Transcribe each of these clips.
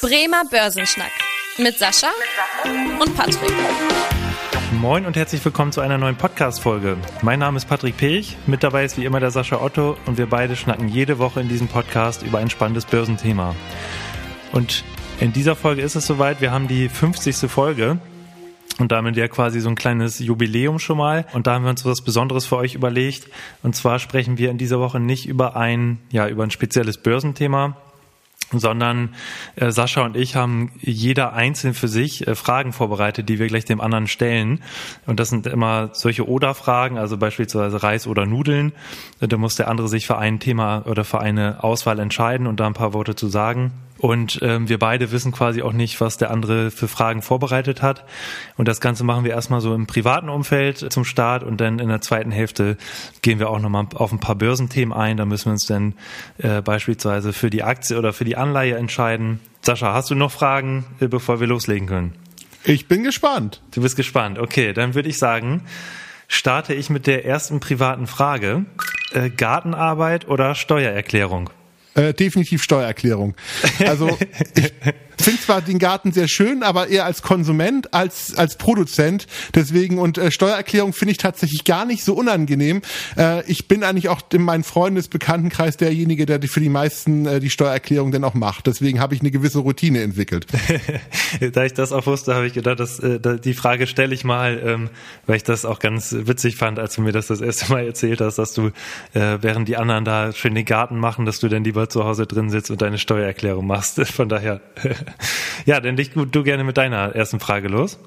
Bremer Börsenschnack mit Sascha und Patrick. Moin und herzlich willkommen zu einer neuen Podcast-Folge. Mein Name ist Patrick Pech, mit dabei ist wie immer der Sascha Otto und wir beide schnacken jede Woche in diesem Podcast über ein spannendes Börsenthema. Und in dieser Folge ist es soweit, wir haben die 50. Folge und damit ja quasi so ein kleines Jubiläum schon mal. Und da haben wir uns was Besonderes für euch überlegt. Und zwar sprechen wir in dieser Woche nicht über ein, ja, über ein spezielles Börsenthema, sondern äh, Sascha und ich haben jeder einzeln für sich äh, Fragen vorbereitet, die wir gleich dem anderen stellen. Und das sind immer solche Oder-Fragen, also beispielsweise Reis oder Nudeln. Da muss der andere sich für ein Thema oder für eine Auswahl entscheiden und da ein paar Worte zu sagen. Und ähm, wir beide wissen quasi auch nicht, was der andere für Fragen vorbereitet hat. Und das Ganze machen wir erstmal so im privaten Umfeld zum Start und dann in der zweiten Hälfte gehen wir auch nochmal auf ein paar Börsenthemen ein. Da müssen wir uns dann äh, beispielsweise für die Aktie oder für die Anleihe entscheiden. Sascha, hast du noch Fragen, äh, bevor wir loslegen können? Ich bin gespannt. Du bist gespannt. Okay, dann würde ich sagen, starte ich mit der ersten privaten Frage. Äh, Gartenarbeit oder Steuererklärung? Äh, definitiv Steuererklärung. Also ich finde zwar den Garten sehr schön, aber eher als Konsument als als Produzent. Deswegen und äh, Steuererklärung finde ich tatsächlich gar nicht so unangenehm. Äh, ich bin eigentlich auch in meinem Freundesbekanntenkreis derjenige, der für die meisten äh, die Steuererklärung dann auch macht. Deswegen habe ich eine gewisse Routine entwickelt. da ich das auch wusste, habe ich gedacht, dass, äh, die Frage stelle ich mal, ähm, weil ich das auch ganz witzig fand, als du mir das das erste Mal erzählt hast, dass du äh, während die anderen da schön den Garten machen, dass du dann lieber zu Hause drin sitzt und deine Steuererklärung machst. Von daher, ja, dann leg du gerne mit deiner ersten Frage los.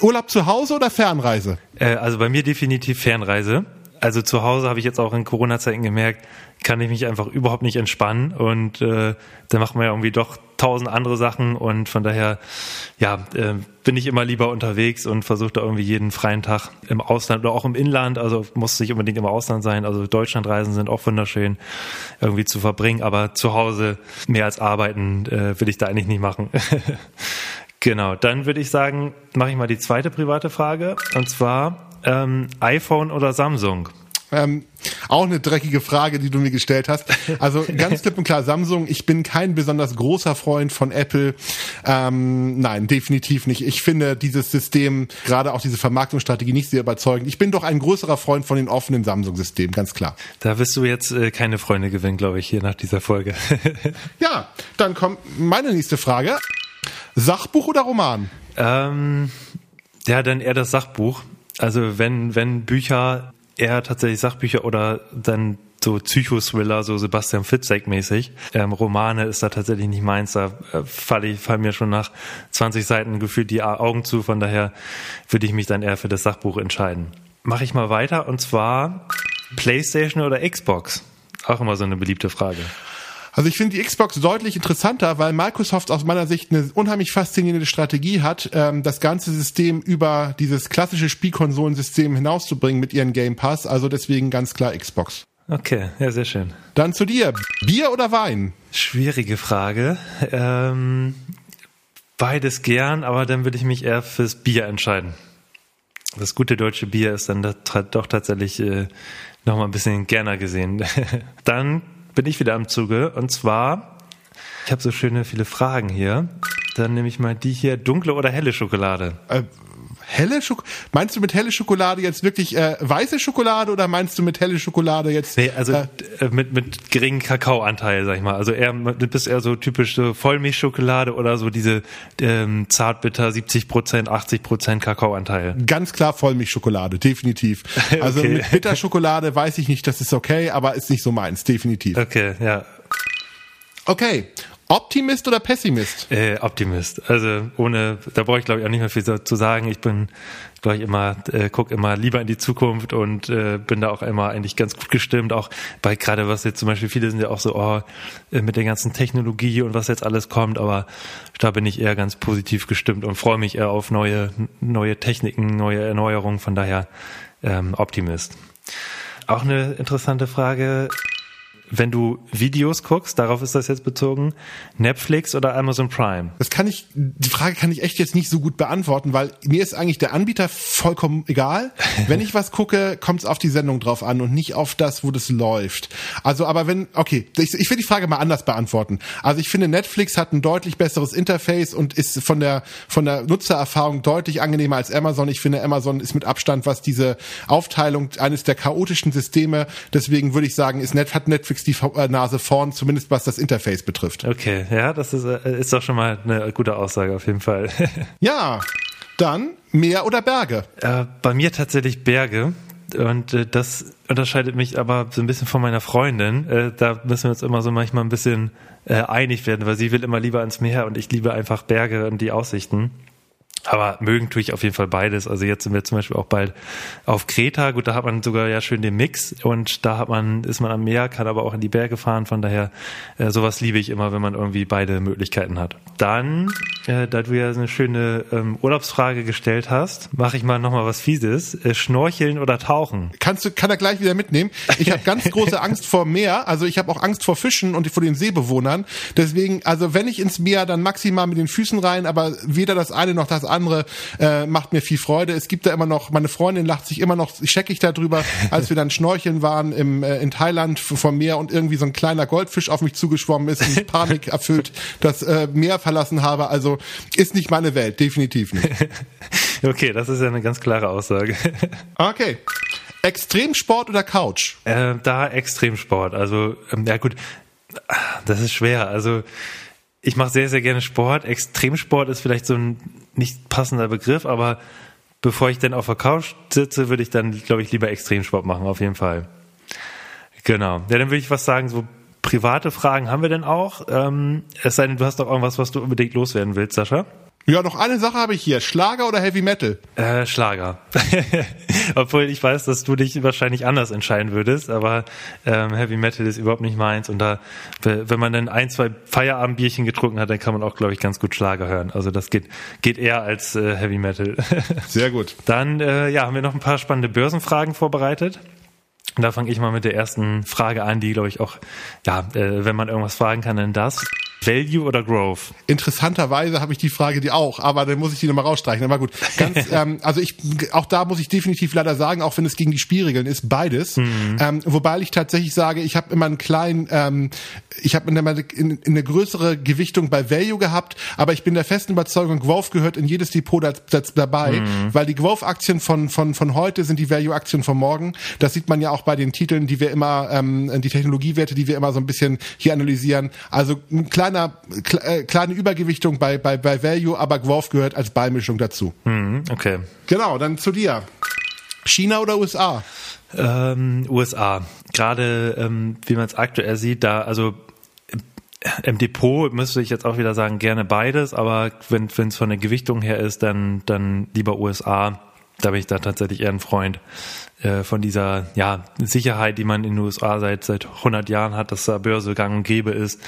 Urlaub zu Hause oder Fernreise? Äh, also bei mir definitiv Fernreise. Also zu Hause habe ich jetzt auch in Corona-Zeiten gemerkt, kann ich mich einfach überhaupt nicht entspannen und äh, da macht man ja irgendwie doch tausend andere Sachen und von daher ja äh, bin ich immer lieber unterwegs und versuche da irgendwie jeden freien Tag im Ausland oder auch im Inland, also muss nicht unbedingt im Ausland sein, also Deutschlandreisen sind auch wunderschön irgendwie zu verbringen, aber zu Hause mehr als arbeiten äh, will ich da eigentlich nicht machen. genau, dann würde ich sagen, mache ich mal die zweite private Frage und zwar ähm, iPhone oder Samsung? Ähm, auch eine dreckige Frage, die du mir gestellt hast. Also ganz klipp und klar Samsung. Ich bin kein besonders großer Freund von Apple. Ähm, nein, definitiv nicht. Ich finde dieses System, gerade auch diese Vermarktungsstrategie nicht sehr überzeugend. Ich bin doch ein größerer Freund von den offenen Samsung-Systemen, ganz klar. Da wirst du jetzt äh, keine Freunde gewinnen, glaube ich, hier nach dieser Folge. ja, dann kommt meine nächste Frage. Sachbuch oder Roman? Ähm, ja, dann eher das Sachbuch. Also wenn, wenn Bücher eher tatsächlich Sachbücher oder dann so Psychothriller, so Sebastian Fitzek-mäßig. Ähm, Romane ist da tatsächlich nicht meins. Da äh, falle ich, fallen mir schon nach 20 Seiten gefühlt die Augen zu. Von daher würde ich mich dann eher für das Sachbuch entscheiden. Mache ich mal weiter und zwar PlayStation oder Xbox? Auch immer so eine beliebte Frage. Also ich finde die Xbox deutlich interessanter, weil Microsoft aus meiner Sicht eine unheimlich faszinierende Strategie hat, ähm, das ganze System über dieses klassische Spielkonsolensystem hinauszubringen mit ihren Game Pass. Also deswegen ganz klar Xbox. Okay, ja, sehr schön. Dann zu dir. Bier oder Wein? Schwierige Frage. Ähm, beides gern, aber dann würde ich mich eher fürs Bier entscheiden. Das gute deutsche Bier ist dann doch tatsächlich äh, nochmal ein bisschen gerner gesehen. dann bin ich wieder am Zuge. Und zwar, ich habe so schöne viele Fragen hier. Dann nehme ich mal die hier, dunkle oder helle Schokolade? Äh, helle Schokolade? Meinst du mit helle Schokolade jetzt wirklich äh, weiße Schokolade oder meinst du mit helle Schokolade jetzt? Nee, also äh, äh mit, mit geringen Kakaoanteil, sag ich mal. Also eher, du bist eher so typisch so Vollmilchschokolade oder so diese ähm, zartbitter 70 Prozent, 80 Prozent Kakaoanteil. Ganz klar Vollmilchschokolade, definitiv. Also okay. mit Bitterschokolade weiß ich nicht, das ist okay, aber ist nicht so meins, definitiv. Okay, ja. Okay, Optimist oder Pessimist? Äh, Optimist. Also ohne, da brauche ich glaube ich auch nicht mehr viel zu sagen. Ich bin, glaube ich, immer, äh, guck immer lieber in die Zukunft und äh, bin da auch immer eigentlich ganz gut gestimmt. Auch bei gerade was jetzt zum Beispiel viele sind ja auch so, oh, äh, mit der ganzen Technologie und was jetzt alles kommt, aber da bin ich eher ganz positiv gestimmt und freue mich eher auf neue, neue Techniken, neue Erneuerungen. Von daher ähm, Optimist. Auch eine interessante Frage wenn du Videos guckst, darauf ist das jetzt bezogen, Netflix oder Amazon Prime? Das kann ich, die Frage kann ich echt jetzt nicht so gut beantworten, weil mir ist eigentlich der Anbieter vollkommen egal. Wenn ich was gucke, kommt es auf die Sendung drauf an und nicht auf das, wo das läuft. Also, aber wenn, okay, ich, ich will die Frage mal anders beantworten. Also ich finde, Netflix hat ein deutlich besseres Interface und ist von der, von der Nutzererfahrung deutlich angenehmer als Amazon. Ich finde, Amazon ist mit Abstand, was diese Aufteilung eines der chaotischen Systeme, deswegen würde ich sagen, ist Net, hat Netflix die äh, Nase vorn, zumindest was das Interface betrifft. Okay, ja, das ist, äh, ist doch schon mal eine gute Aussage auf jeden Fall. ja, dann Meer oder Berge? Äh, bei mir tatsächlich Berge. Und äh, das unterscheidet mich aber so ein bisschen von meiner Freundin. Äh, da müssen wir uns immer so manchmal ein bisschen äh, einig werden, weil sie will immer lieber ans Meer und ich liebe einfach Berge und die Aussichten. Aber mögen tue ich auf jeden Fall beides. Also jetzt sind wir zum Beispiel auch bald auf Kreta. Gut, da hat man sogar ja schön den Mix und da hat man, ist man am Meer, kann aber auch in die Berge fahren. Von daher, äh, sowas liebe ich immer, wenn man irgendwie beide Möglichkeiten hat. Dann, äh, da du ja eine schöne ähm, Urlaubsfrage gestellt hast, mache ich mal nochmal was Fieses. Äh, Schnorcheln oder Tauchen? Kannst du, kann er gleich wieder mitnehmen. Ich habe ganz große Angst vor Meer. Also ich habe auch Angst vor Fischen und vor den Seebewohnern. Deswegen, also wenn ich ins Meer, dann maximal mit den Füßen rein, aber weder das eine noch das andere äh, macht mir viel Freude. Es gibt da immer noch, meine Freundin lacht sich immer noch scheckig darüber, als wir dann schnorcheln waren im, äh, in Thailand vom Meer und irgendwie so ein kleiner Goldfisch auf mich zugeschwommen ist und Panik erfüllt das äh, Meer verlassen habe. Also ist nicht meine Welt, definitiv nicht. okay, das ist ja eine ganz klare Aussage. okay. Extremsport oder Couch? Äh, da Extremsport. Also, ähm, ja gut, das ist schwer. Also ich mache sehr, sehr gerne Sport. Extremsport ist vielleicht so ein nicht passender Begriff, aber bevor ich dann auf der Couch sitze, würde ich dann, glaube ich, lieber Extremsport machen, auf jeden Fall. Genau. Ja, dann würde ich was sagen, so private Fragen haben wir denn auch. Ähm, es sei denn, du hast doch irgendwas, was du unbedingt loswerden willst, Sascha. Ja, noch eine Sache habe ich hier. Schlager oder Heavy Metal? Äh, Schlager. Obwohl ich weiß, dass du dich wahrscheinlich anders entscheiden würdest, aber ähm, Heavy Metal ist überhaupt nicht meins. Und da, wenn man dann ein, zwei Feierabendbierchen getrunken hat, dann kann man auch, glaube ich, ganz gut Schlager hören. Also das geht, geht eher als äh, Heavy Metal. Sehr gut. Dann äh, ja, haben wir noch ein paar spannende Börsenfragen vorbereitet. Da fange ich mal mit der ersten Frage an, die, glaube ich, auch, ja, äh, wenn man irgendwas fragen kann, dann das. Value oder Growth? Interessanterweise habe ich die Frage die auch, aber dann muss ich die nochmal rausstreichen. Aber gut, ganz, ähm, also ich, auch da muss ich definitiv leider sagen, auch wenn es gegen die Spielregeln ist, beides. Mhm. Ähm, wobei ich tatsächlich sage, ich habe immer einen kleinen, ähm, ich habe immer in, in eine größere Gewichtung bei Value gehabt, aber ich bin der festen Überzeugung, Growth gehört in jedes Depot dabei, mhm. weil die Growth-Aktien von, von, von heute sind die Value-Aktien von morgen. Das sieht man ja auch bei den Titeln, die wir immer, ähm, die Technologiewerte, die wir immer so ein bisschen hier analysieren. Also ein kleiner kleiner, äh, kleine Übergewichtung bei, bei, bei Value, aber Growth gehört als Beimischung dazu. Mhm, okay. Genau, dann zu dir. China oder USA? Ähm, USA. Gerade ähm, wie man es aktuell sieht, da also im Depot müsste ich jetzt auch wieder sagen, gerne beides, aber wenn es von der Gewichtung her ist, dann, dann lieber USA. Da bin ich da tatsächlich eher ein Freund äh, von dieser ja, Sicherheit, die man in den USA seit, seit 100 Jahren hat, dass da Börse gang und gäbe ist.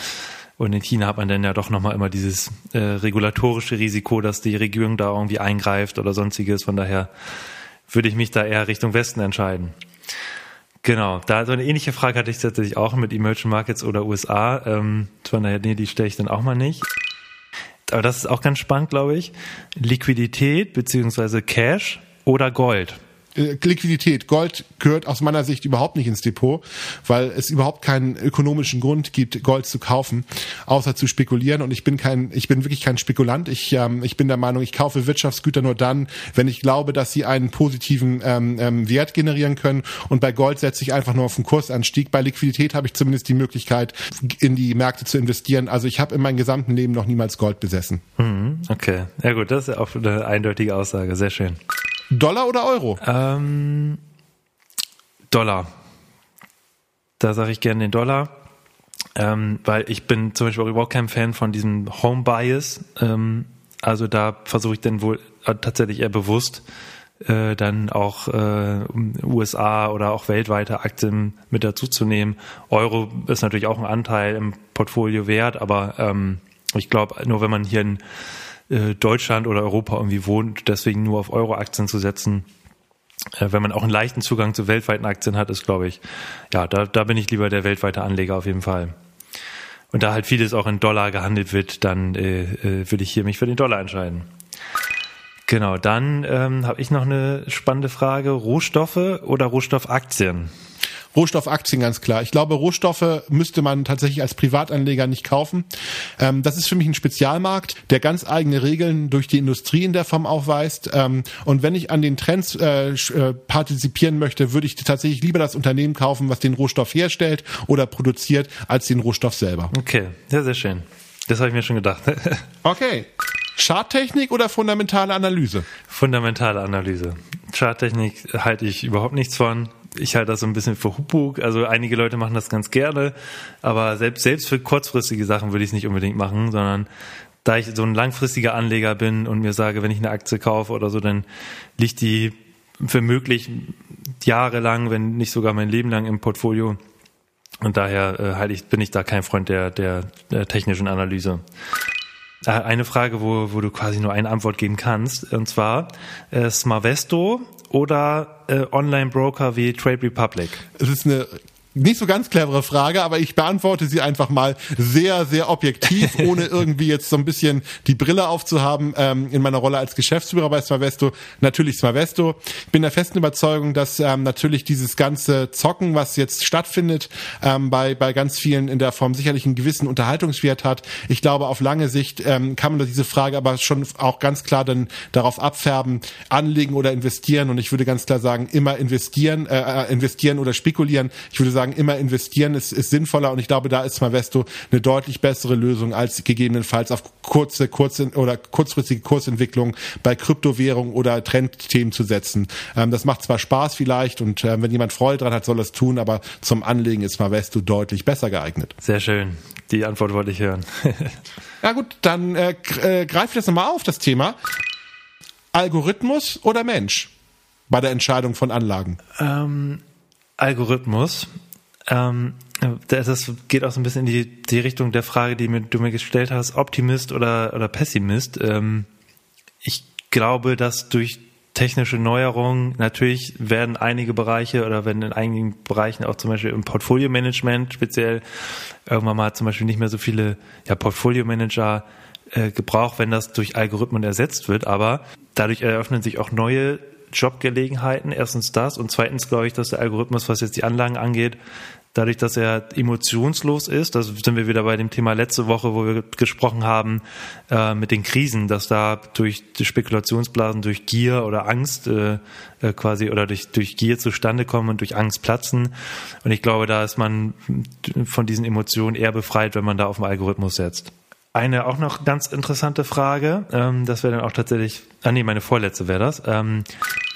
Und in China hat man dann ja doch nochmal immer dieses äh, regulatorische Risiko, dass die Regierung da irgendwie eingreift oder sonstiges. Von daher würde ich mich da eher Richtung Westen entscheiden. Genau, da so eine ähnliche Frage hatte ich tatsächlich auch mit Emerging Markets oder USA. Ähm, von daher, nee, die stelle ich dann auch mal nicht. Aber das ist auch ganz spannend, glaube ich. Liquidität beziehungsweise Cash oder Gold. Äh, Liquidität. Gold gehört aus meiner Sicht überhaupt nicht ins Depot, weil es überhaupt keinen ökonomischen Grund gibt, Gold zu kaufen, außer zu spekulieren. Und ich bin kein, ich bin wirklich kein Spekulant. Ich, ähm, ich bin der Meinung, ich kaufe Wirtschaftsgüter nur dann, wenn ich glaube, dass sie einen positiven ähm, ähm, Wert generieren können. Und bei Gold setze ich einfach nur auf den Kursanstieg. Bei Liquidität habe ich zumindest die Möglichkeit, in die Märkte zu investieren. Also ich habe in meinem gesamten Leben noch niemals Gold besessen. Mhm, okay, ja gut, das ist auch eine eindeutige Aussage. Sehr schön. Dollar oder Euro? Ähm, Dollar. Da sage ich gerne den Dollar. Ähm, weil ich bin zum Beispiel auch überhaupt kein Fan von diesem Home Bias. Ähm, also da versuche ich dann wohl tatsächlich eher bewusst äh, dann auch äh, USA oder auch weltweite Aktien mit dazuzunehmen. Euro ist natürlich auch ein Anteil im Portfolio wert, aber ähm, ich glaube, nur wenn man hier in äh, Deutschland oder Europa irgendwie wohnt, deswegen nur auf Euro-Aktien zu setzen, äh, wenn man auch einen leichten Zugang zu weltweiten Aktien hat, ist, glaube ich, ja, da, da bin ich lieber der weltweite Anleger auf jeden Fall. Und da halt vieles auch in Dollar gehandelt wird, dann äh, äh, würde ich hier mich für den Dollar entscheiden. Genau, dann ähm, habe ich noch eine spannende Frage. Rohstoffe oder Rohstoffaktien? Rohstoffaktien ganz klar. Ich glaube, Rohstoffe müsste man tatsächlich als Privatanleger nicht kaufen. Ähm, das ist für mich ein Spezialmarkt, der ganz eigene Regeln durch die Industrie in der Form aufweist. Ähm, und wenn ich an den Trends äh, äh, partizipieren möchte, würde ich tatsächlich lieber das Unternehmen kaufen, was den Rohstoff herstellt oder produziert, als den Rohstoff selber. Okay, sehr, sehr schön. Das habe ich mir schon gedacht. okay. Charttechnik oder fundamentale Analyse? Fundamentale Analyse. Charttechnik halte ich überhaupt nichts von. Ich halte das so ein bisschen für Humbug. Also einige Leute machen das ganz gerne, aber selbst, selbst für kurzfristige Sachen würde ich es nicht unbedingt machen, sondern da ich so ein langfristiger Anleger bin und mir sage, wenn ich eine Aktie kaufe oder so, dann liegt die für möglich jahrelang, wenn nicht sogar mein Leben lang im Portfolio. Und daher äh, halte ich, bin ich da kein Freund der, der, der technischen Analyse. Äh, eine Frage, wo, wo du quasi nur eine Antwort geben kannst, und zwar äh, Smarvesto oder äh, Online-Broker wie Trade Republic? Es ist eine nicht so ganz clevere Frage, aber ich beantworte sie einfach mal sehr, sehr objektiv, ohne irgendwie jetzt so ein bisschen die Brille aufzuhaben ähm, in meiner Rolle als Geschäftsführer bei Smavesto. Natürlich Smavesto. Ich bin der festen Überzeugung, dass ähm, natürlich dieses ganze Zocken, was jetzt stattfindet, ähm, bei, bei ganz vielen in der Form sicherlich einen gewissen Unterhaltungswert hat. Ich glaube, auf lange Sicht ähm, kann man diese Frage aber schon auch ganz klar dann darauf abfärben, anlegen oder investieren. Und ich würde ganz klar sagen, immer investieren, äh, äh investieren oder spekulieren. Ich würde sagen, sagen, immer investieren ist, ist sinnvoller und ich glaube, da ist Smavesto eine deutlich bessere Lösung als gegebenenfalls auf kurze, kurze oder kurzfristige Kursentwicklung bei Kryptowährungen oder Trendthemen zu setzen. Ähm, das macht zwar Spaß vielleicht und äh, wenn jemand Freude dran hat, soll es tun, aber zum Anlegen ist Smavesto deutlich besser geeignet. Sehr schön. Die Antwort wollte ich hören. ja gut, dann äh, äh, greife ich das nochmal auf, das Thema. Algorithmus oder Mensch bei der Entscheidung von Anlagen? Ähm, Algorithmus. Ähm, das geht auch so ein bisschen in die, die Richtung der Frage, die mir, du mir gestellt hast, Optimist oder, oder Pessimist. Ähm, ich glaube, dass durch technische Neuerungen natürlich werden einige Bereiche oder werden in einigen Bereichen auch zum Beispiel im Portfolio-Management speziell irgendwann mal zum Beispiel nicht mehr so viele ja, Portfolio-Manager äh, gebraucht, wenn das durch Algorithmen ersetzt wird. Aber dadurch eröffnen sich auch neue Jobgelegenheiten. Erstens das und zweitens glaube ich, dass der Algorithmus, was jetzt die Anlagen angeht, dadurch, dass er emotionslos ist, da sind wir wieder bei dem Thema letzte Woche, wo wir gesprochen haben äh, mit den Krisen, dass da durch Spekulationsblasen, durch Gier oder Angst äh, äh, quasi oder durch, durch Gier zustande kommen und durch Angst platzen. Und ich glaube, da ist man von diesen Emotionen eher befreit, wenn man da auf den Algorithmus setzt. Eine auch noch ganz interessante Frage, ähm, das wäre dann auch tatsächlich, ah nee, meine vorletzte wäre das. Ähm,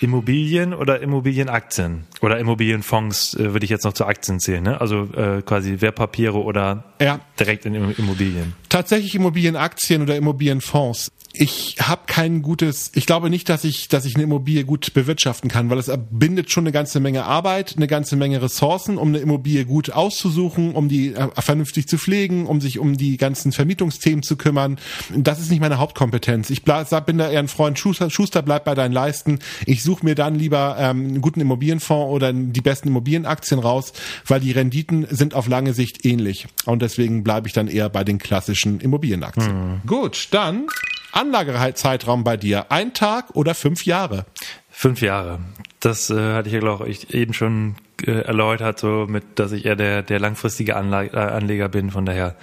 Immobilien oder Immobilienaktien? Oder Immobilienfonds äh, würde ich jetzt noch zu Aktien zählen, ne? Also äh, quasi Wertpapiere oder ja. direkt in Immobilien. Tatsächlich Immobilienaktien oder Immobilienfonds ich habe kein gutes, ich glaube nicht, dass ich, dass ich eine Immobilie gut bewirtschaften kann, weil es bindet schon eine ganze Menge Arbeit, eine ganze Menge Ressourcen, um eine Immobilie gut auszusuchen, um die äh, vernünftig zu pflegen, um sich um die ganzen Vermietungsthemen zu kümmern. Das ist nicht meine Hauptkompetenz. Ich bin da eher ein Freund, Schuster, Schuster bleibt bei deinen Leisten. Ich suche mir dann lieber ähm, einen guten Immobilienfonds oder die besten Immobilienaktien raus, weil die Renditen sind auf lange Sicht ähnlich. Und deswegen bleibe ich dann eher bei den klassischen Immobilienaktien. Hm. Gut, dann Anlagezeitraum bei dir? Ein Tag oder fünf Jahre? Fünf Jahre. Das äh, hatte ich ja, glaube ich, eben schon äh, erläutert, so mit, dass ich eher der, der langfristige Anlage, äh, Anleger bin, von daher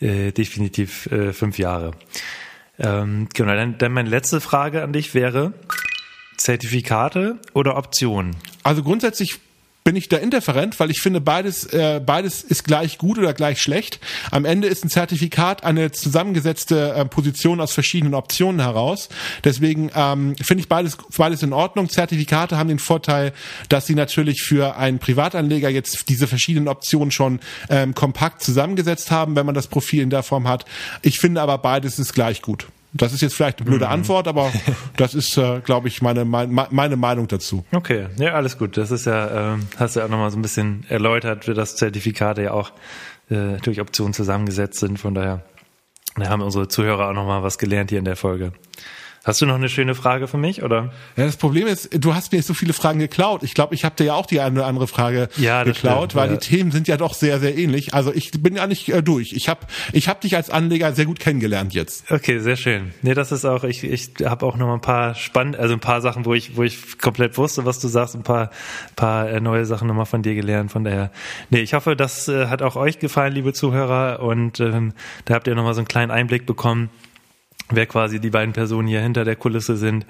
äh, definitiv äh, fünf Jahre. Ähm, genau, dann, dann meine letzte Frage an dich wäre, Zertifikate oder Optionen? Also grundsätzlich bin ich da indifferent, weil ich finde, beides, äh, beides ist gleich gut oder gleich schlecht. Am Ende ist ein Zertifikat eine zusammengesetzte äh, Position aus verschiedenen Optionen heraus. Deswegen ähm, finde ich beides, beides in Ordnung. Zertifikate haben den Vorteil, dass sie natürlich für einen Privatanleger jetzt diese verschiedenen Optionen schon ähm, kompakt zusammengesetzt haben, wenn man das Profil in der Form hat. Ich finde aber beides ist gleich gut. Das ist jetzt vielleicht eine blöde mhm. Antwort, aber das ist, äh, glaube ich, meine, meine, meine Meinung dazu. Okay, ja, alles gut. Das ist ja, äh, hast du ja auch nochmal so ein bisschen erläutert, wie das Zertifikate ja auch äh, durch Optionen zusammengesetzt sind. Von daher da haben unsere Zuhörer auch nochmal was gelernt hier in der Folge. Hast du noch eine schöne Frage für mich, oder? Ja, das Problem ist, du hast mir so viele Fragen geklaut. Ich glaube, ich habe dir ja auch die eine oder andere Frage ja, geklaut, stimmt, weil ja. die Themen sind ja doch sehr, sehr ähnlich. Also ich bin ja nicht äh, durch. Ich habe ich hab dich als Anleger sehr gut kennengelernt jetzt. Okay, sehr schön. Nee, das ist auch, ich, ich habe auch noch ein paar spannend, also ein paar Sachen, wo ich, wo ich komplett wusste, was du sagst, ein paar, paar äh, neue Sachen nochmal von dir gelernt. Von daher, nee, ich hoffe, das äh, hat auch euch gefallen, liebe Zuhörer, und ähm, da habt ihr nochmal so einen kleinen Einblick bekommen wer quasi die beiden Personen hier hinter der Kulisse sind,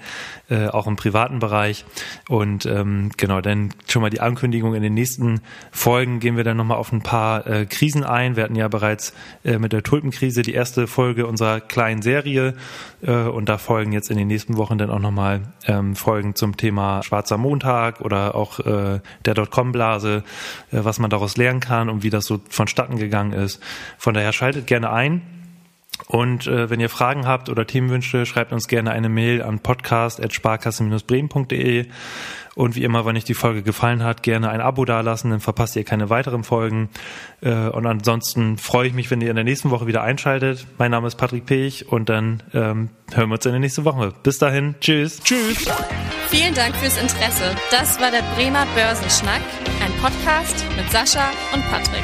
äh, auch im privaten Bereich. Und ähm, genau, dann schon mal die Ankündigung in den nächsten Folgen gehen wir dann nochmal auf ein paar äh, Krisen ein. Wir hatten ja bereits äh, mit der Tulpenkrise die erste Folge unserer kleinen Serie äh, und da folgen jetzt in den nächsten Wochen dann auch nochmal ähm, Folgen zum Thema Schwarzer Montag oder auch äh, der Dotcom-Blase, äh, was man daraus lernen kann und wie das so vonstatten gegangen ist. Von daher schaltet gerne ein. Und äh, wenn ihr Fragen habt oder Themenwünsche, schreibt uns gerne eine Mail an podcast.sparkasse-bremen.de. Und wie immer, wenn euch die Folge gefallen hat, gerne ein Abo dalassen, dann verpasst ihr keine weiteren Folgen. Äh, und ansonsten freue ich mich, wenn ihr in der nächsten Woche wieder einschaltet. Mein Name ist Patrick Pech und dann ähm, hören wir uns in der nächsten Woche. Bis dahin, tschüss. Tschüss. Vielen Dank fürs Interesse. Das war der Bremer Börsenschnack, ein Podcast mit Sascha und Patrick.